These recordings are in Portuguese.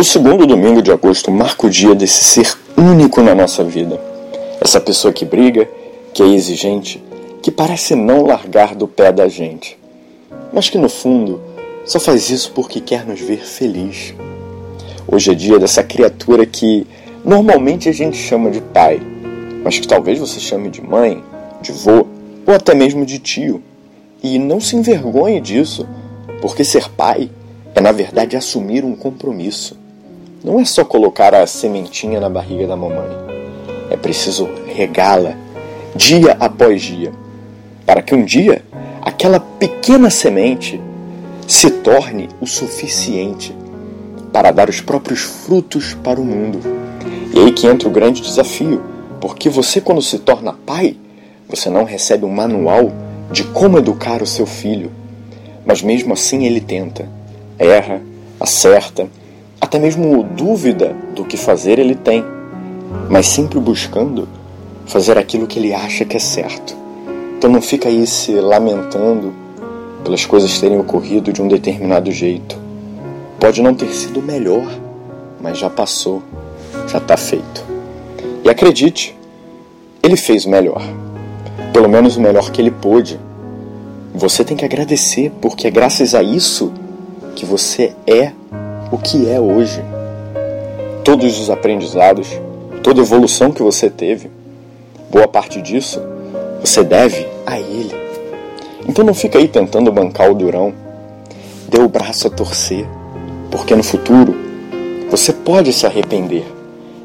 O segundo domingo de agosto marca o dia desse ser único na nossa vida. Essa pessoa que briga, que é exigente, que parece não largar do pé da gente, mas que no fundo só faz isso porque quer nos ver feliz. Hoje é dia dessa criatura que normalmente a gente chama de pai, mas que talvez você chame de mãe, de vô ou até mesmo de tio. E não se envergonhe disso, porque ser pai é na verdade assumir um compromisso. Não é só colocar a sementinha na barriga da mamãe. É preciso regá-la dia após dia, para que um dia aquela pequena semente se torne o suficiente para dar os próprios frutos para o mundo. E aí que entra o grande desafio, porque você, quando se torna pai, você não recebe um manual de como educar o seu filho, mas mesmo assim ele tenta, erra, acerta até mesmo dúvida do que fazer ele tem, mas sempre buscando fazer aquilo que ele acha que é certo. Então não fica aí se lamentando pelas coisas terem ocorrido de um determinado jeito. Pode não ter sido melhor, mas já passou, já está feito. E acredite, ele fez o melhor. Pelo menos o melhor que ele pôde. Você tem que agradecer, porque é graças a isso que você é o que é hoje. Todos os aprendizados, toda evolução que você teve, boa parte disso você deve a Ele. Então não fica aí tentando bancar o durão. Dê o braço a torcer, porque no futuro você pode se arrepender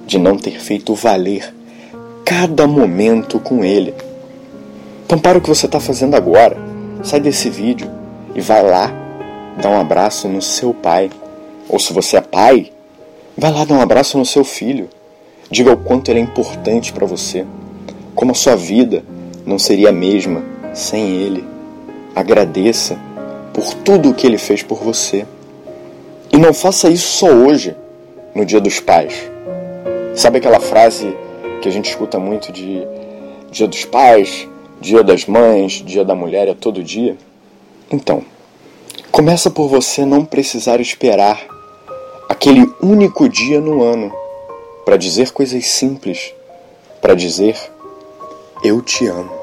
de não ter feito valer cada momento com Ele. Então para o que você está fazendo agora, sai desse vídeo e vai lá dar um abraço no seu pai ou se você é pai, vai lá dar um abraço no seu filho. Diga o quanto ele é importante para você. Como a sua vida não seria a mesma sem ele. Agradeça por tudo o que ele fez por você. E não faça isso só hoje, no Dia dos Pais. Sabe aquela frase que a gente escuta muito de Dia dos Pais, Dia das Mães, Dia da Mulher é todo dia? Então, começa por você não precisar esperar aquele único dia no ano para dizer coisas simples, para dizer eu te amo.